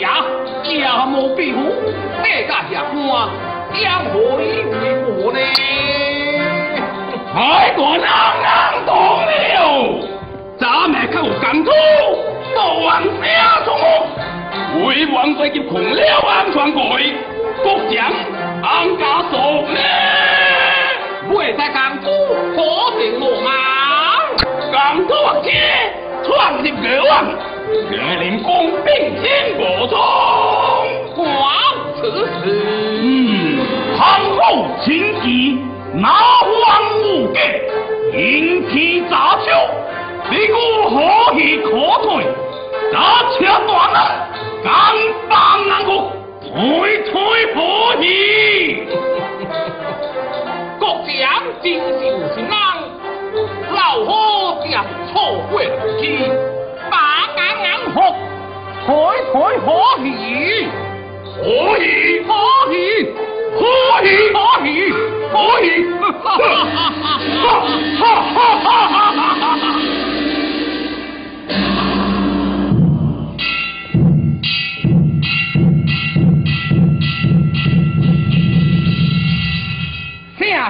家家无庇护，这家下官将何以为我呢？太过难难懂了，咱们靠干苦，都往下冲，为王贵及穷了安全贵，国强安家受呢？未在干苦，可定落马，干苦王姐。创立越王，越令公兵千不通。皇此时，嗯，皇后请记，王无忌引起杂秋，你我何以可退？那且断了，敢帮俺国，退退不义。国将今朝是哪？老夫将错过之把眼眼阔可可可以可以可以可以可以可以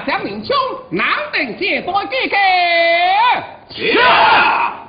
想领教难得借多借给驾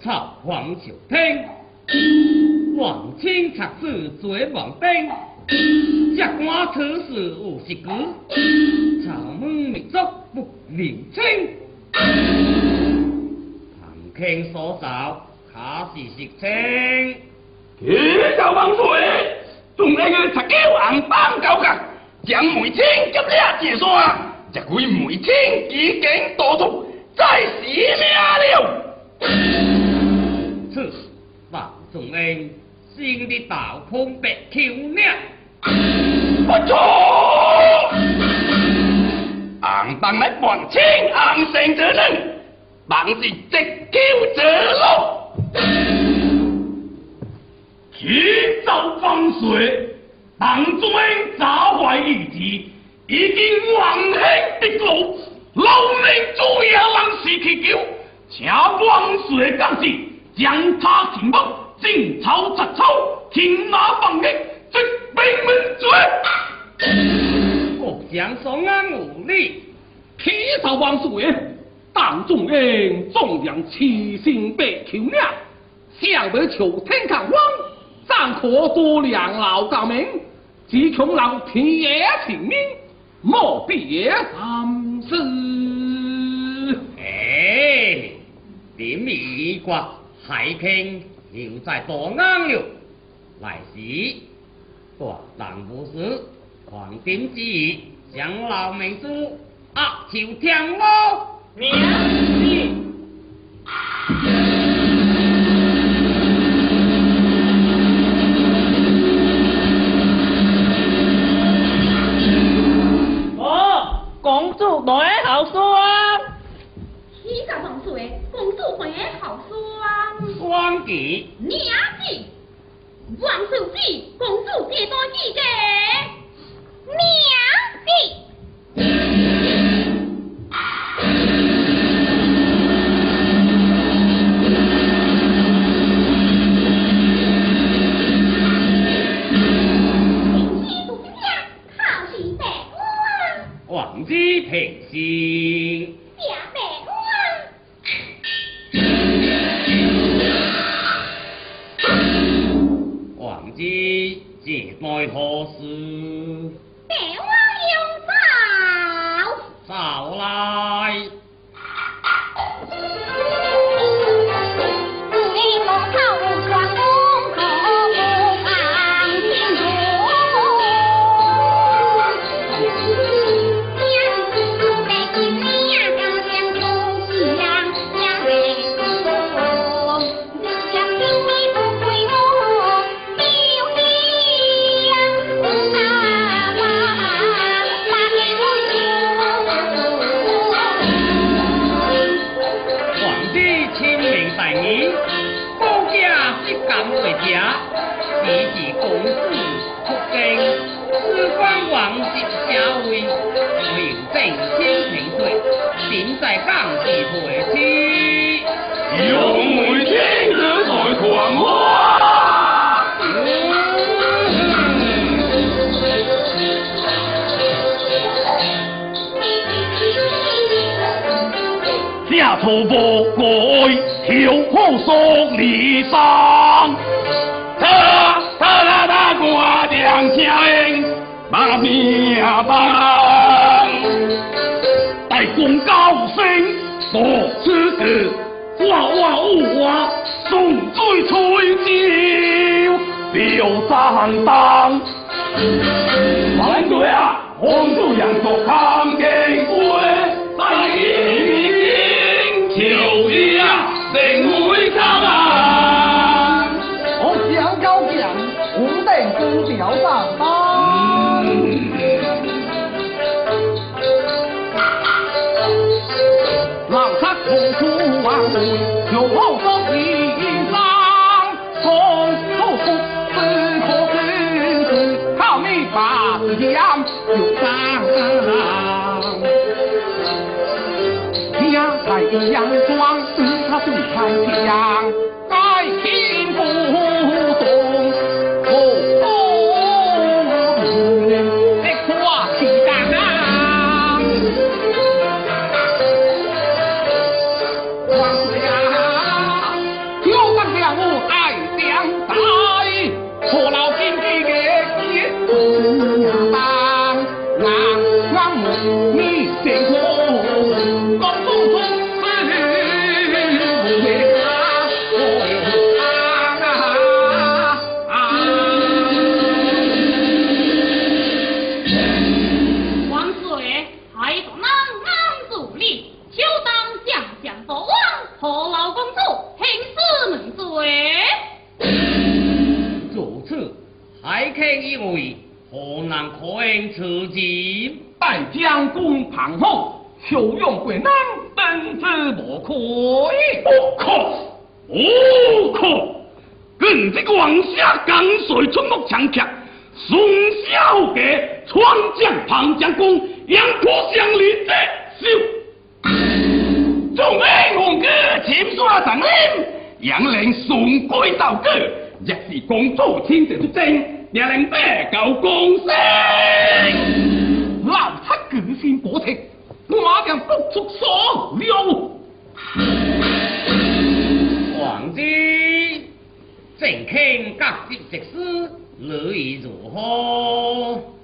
草皇朝廷，皇清察事做王丁，接管此事无实据，草门民族不明清。唐卿所受，可是实情？几朝万岁，众来个十九红包九个，将梅清给你解说啊！一梅清已经多出，再死命了。此王仲恩先的道空白桥呢？不错，红榜来半青红成者人，王是直桥者路。启奏万岁，唐中早坏意志，已经亡兄的路，老命主也人士祈求，请万岁降旨，将他擒获，进草斩草，天马放逆，即兵门罪。国将所安无礼，启奏万岁，唐中英纵然痴心白求命，想得求天看光。暂可多两老高明，只恐老天爷请命，莫别三思。哎，点米瓜海平又在多安了，来时我当不是黄金之意，将老明珠压朝天咯。徒步改，跳好索离山。他他他他挂两枪，把命放。大功高升，多出子，哇哇呜哇，送水吹酒，表三当。阳光，它是太阳，天地出征也令八九降星捞七卷线火情我马上复出所料。王子正倾革命直师女如何？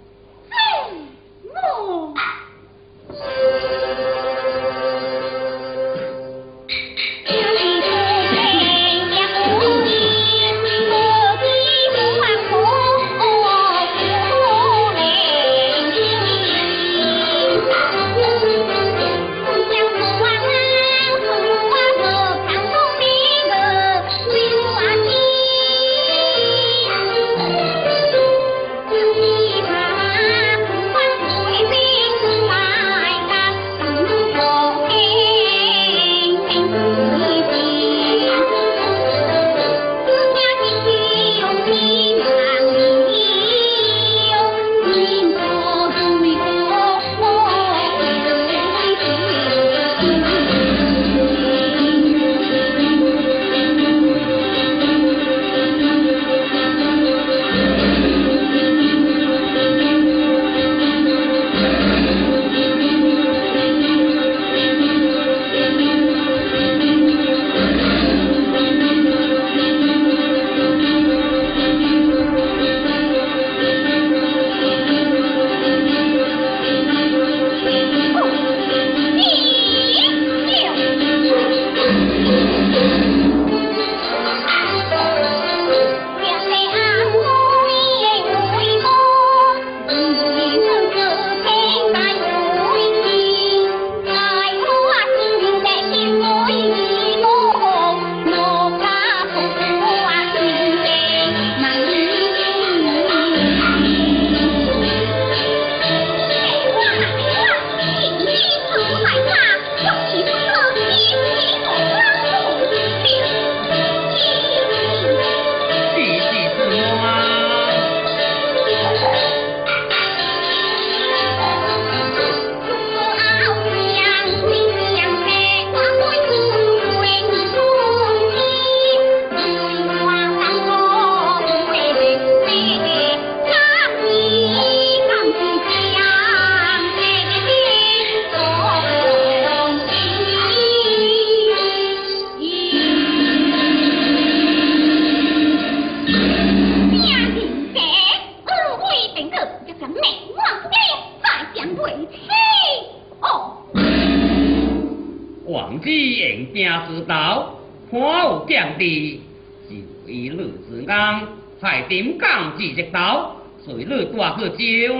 tio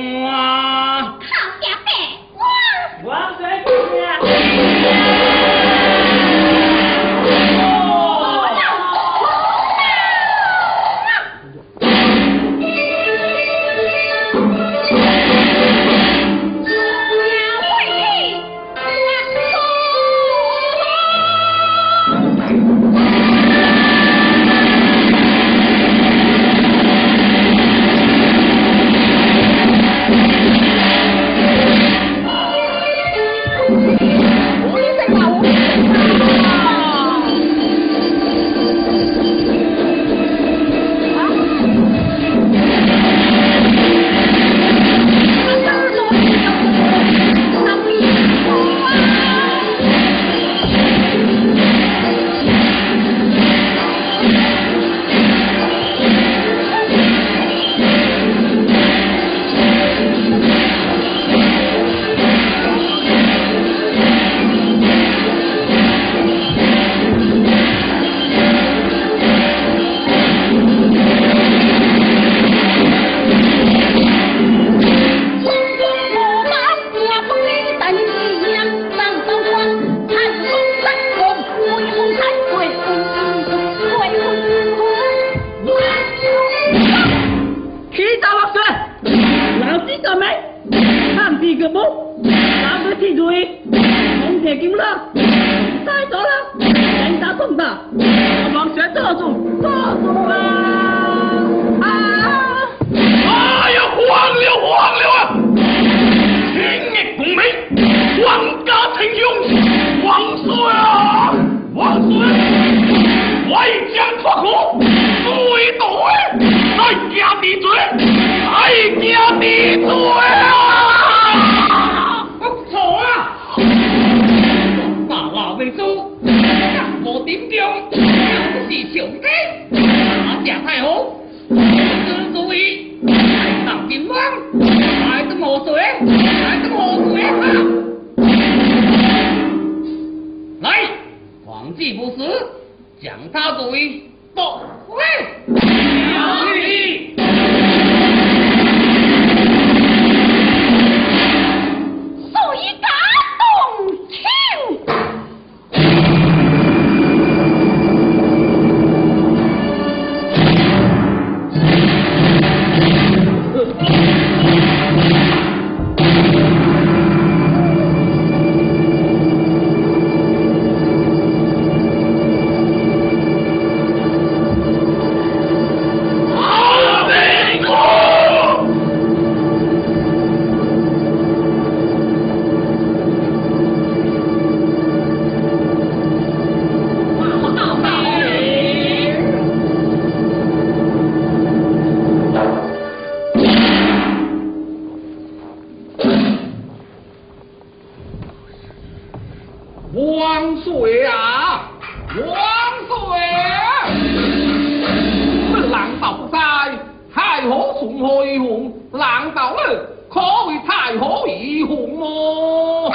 可谓太可以红魔，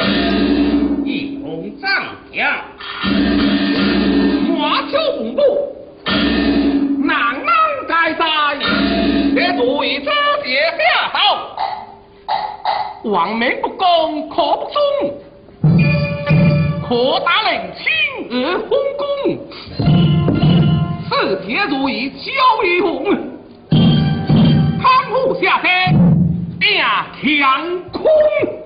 迎战将，马秋红怒，难安在在，别对招些下头，王明不公可不忠，可打领亲耳封公，是铁如意交于红，康污下山。定天空。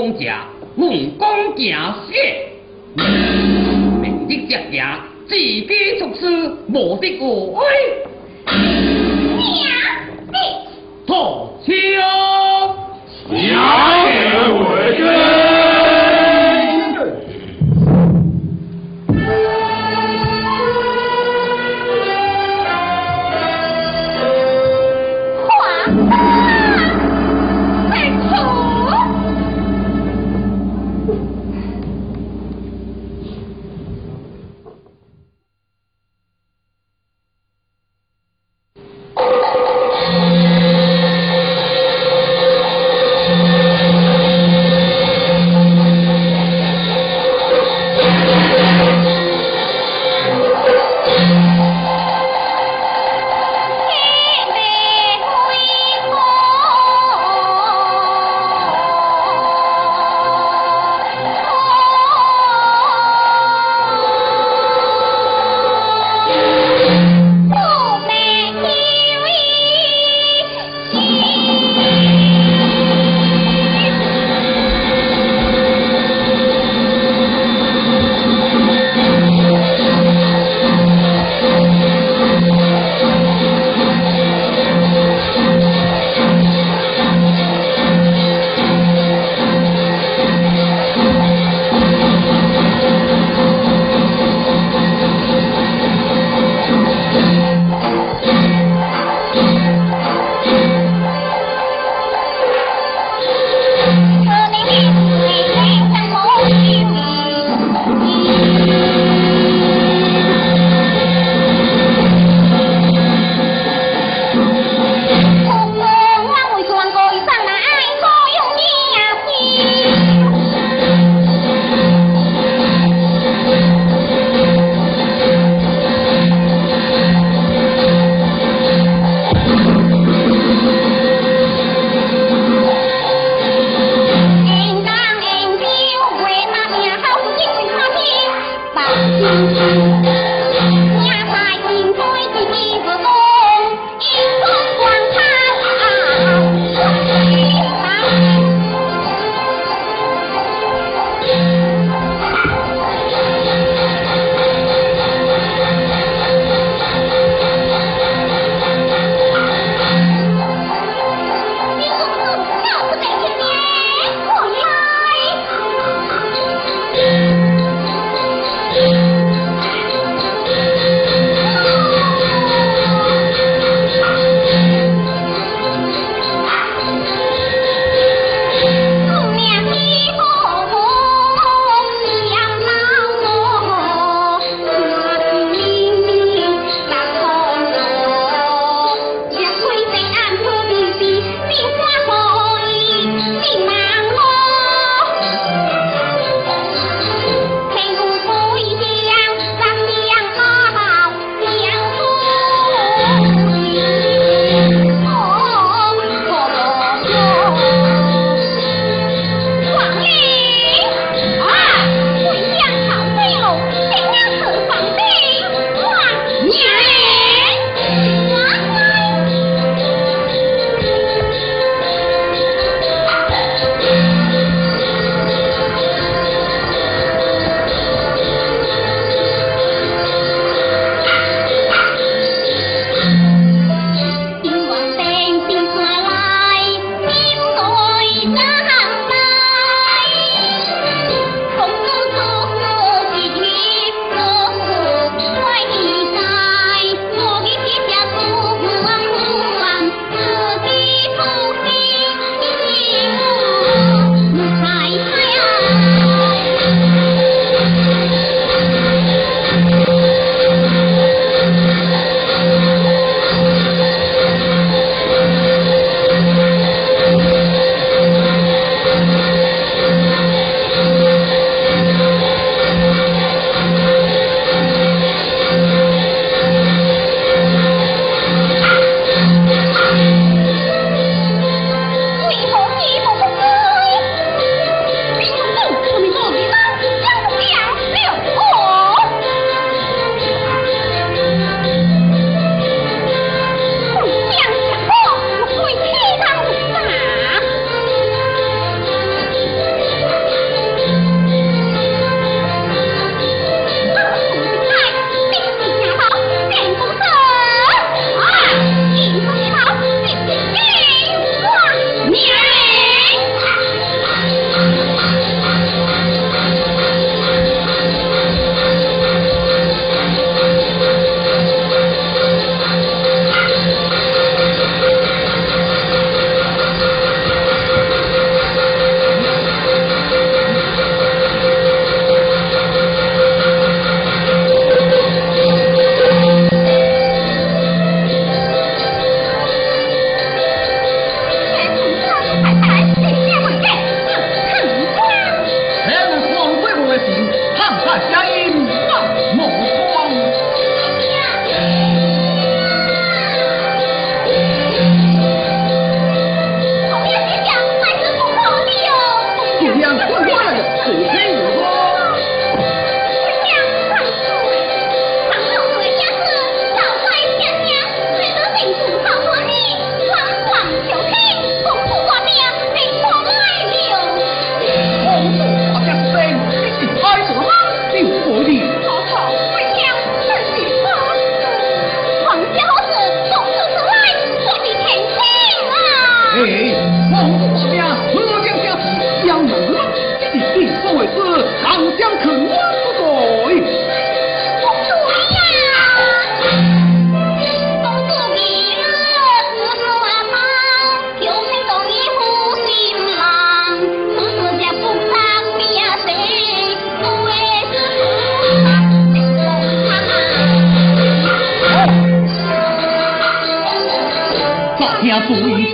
公，问公行雪。明的接行，自己出师，无得无威。娘，你。土枪。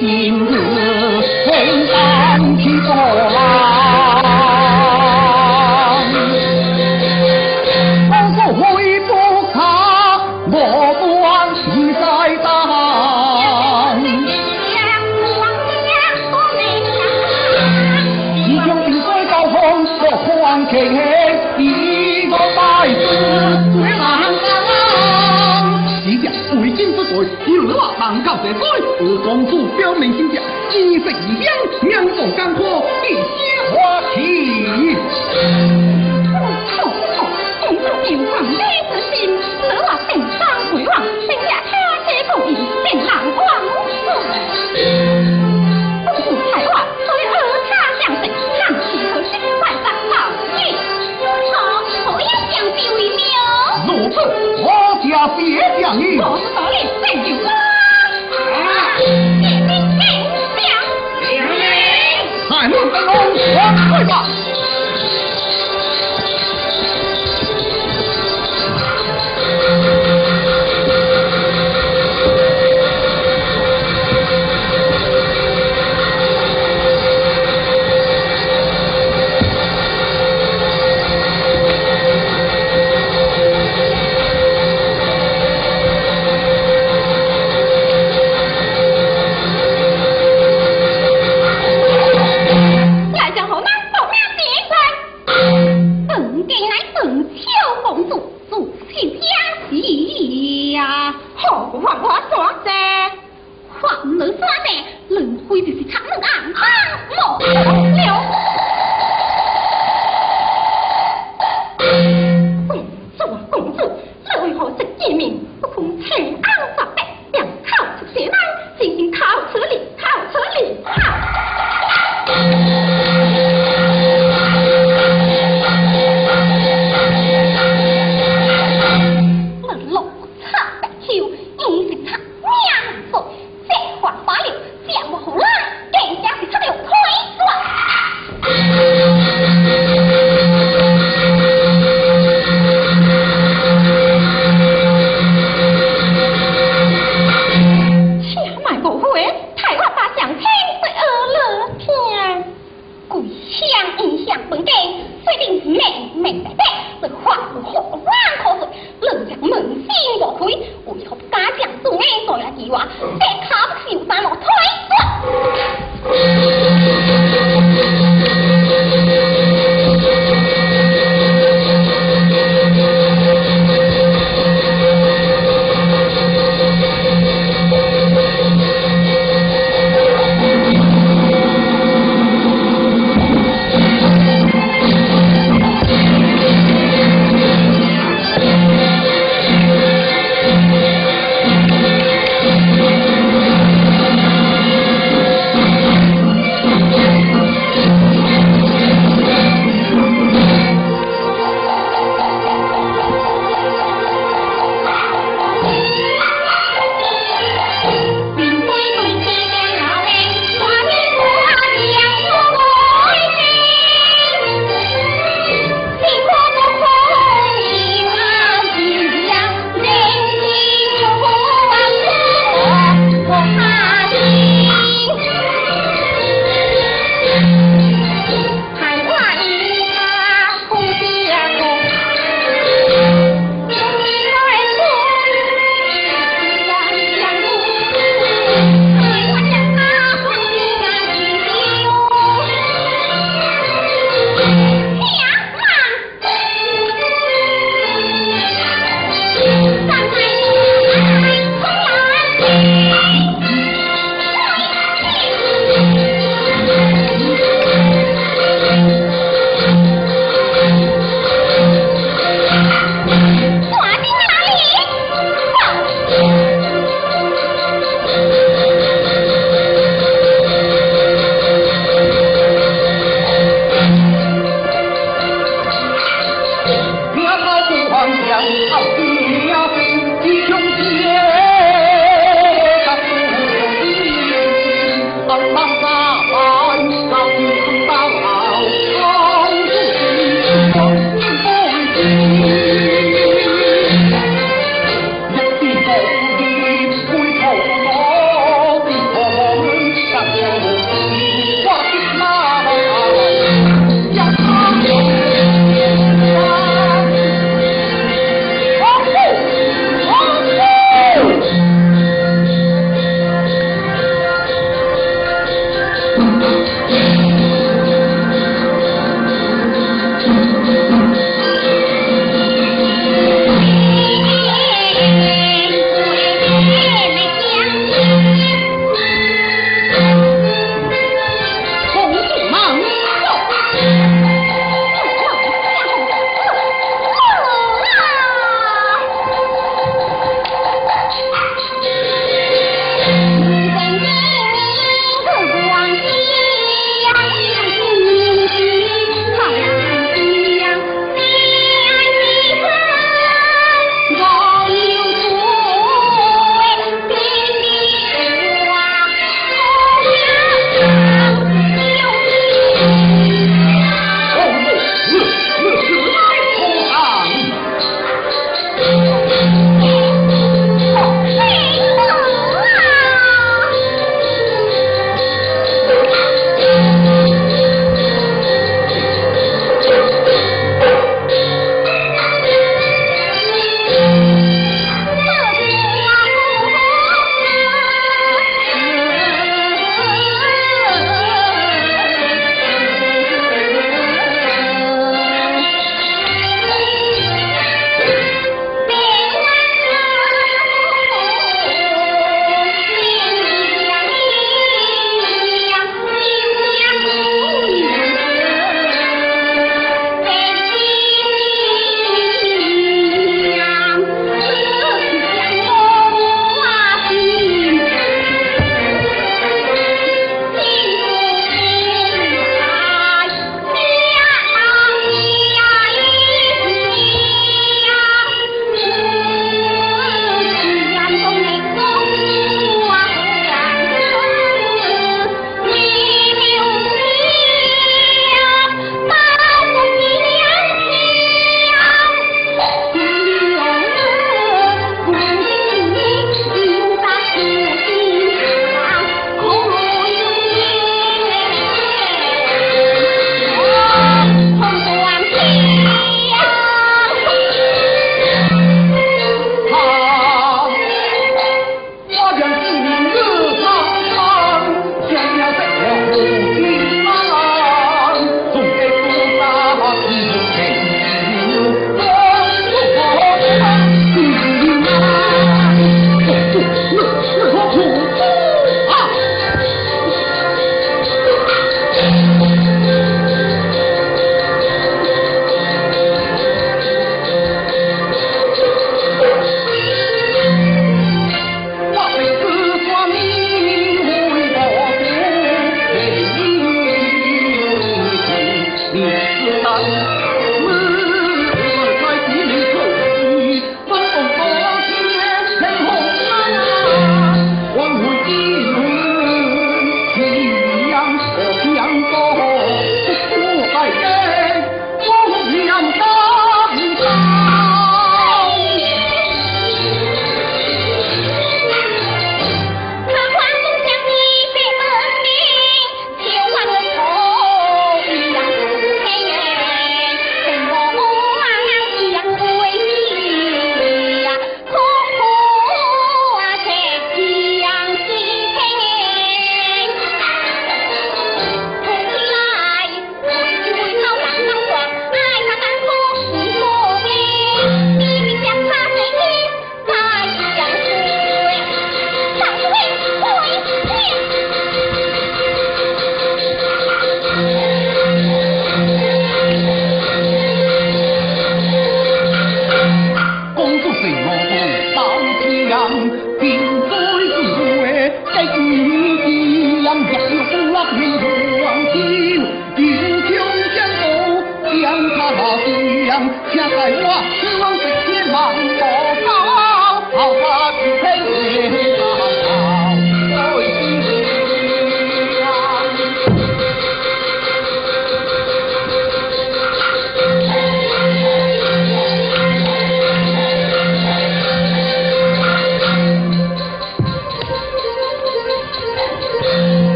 家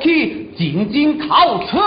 去进京考车。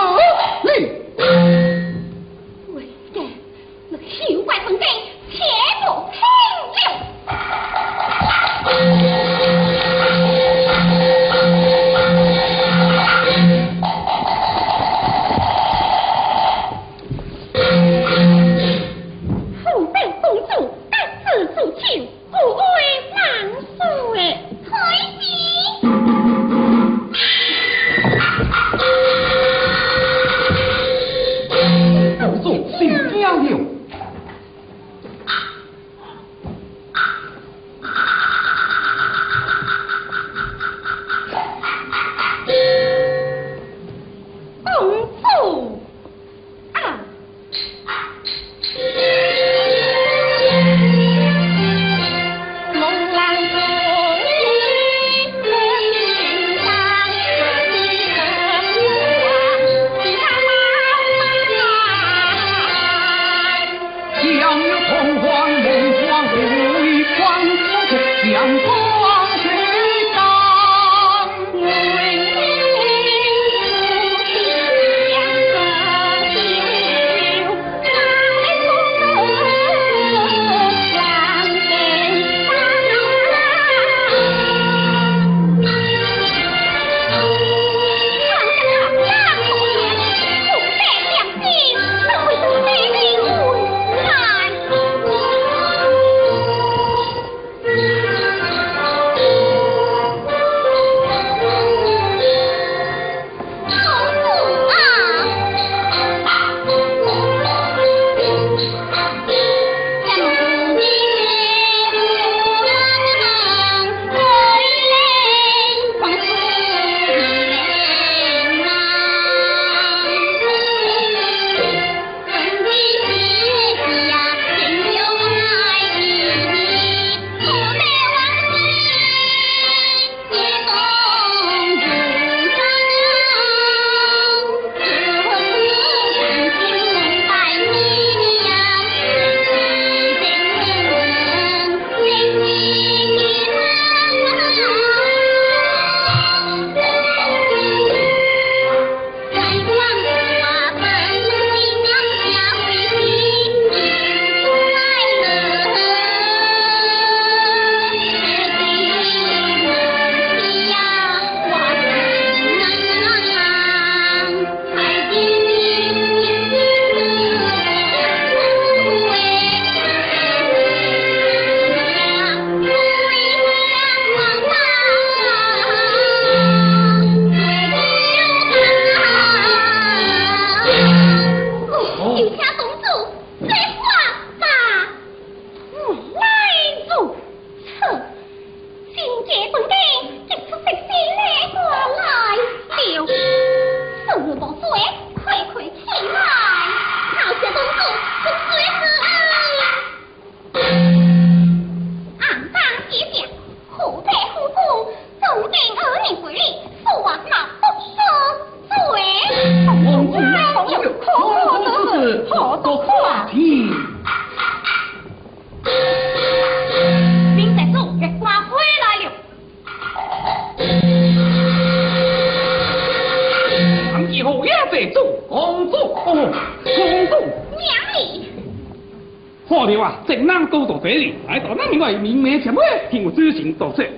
什么，听我仔细道色。作为来团，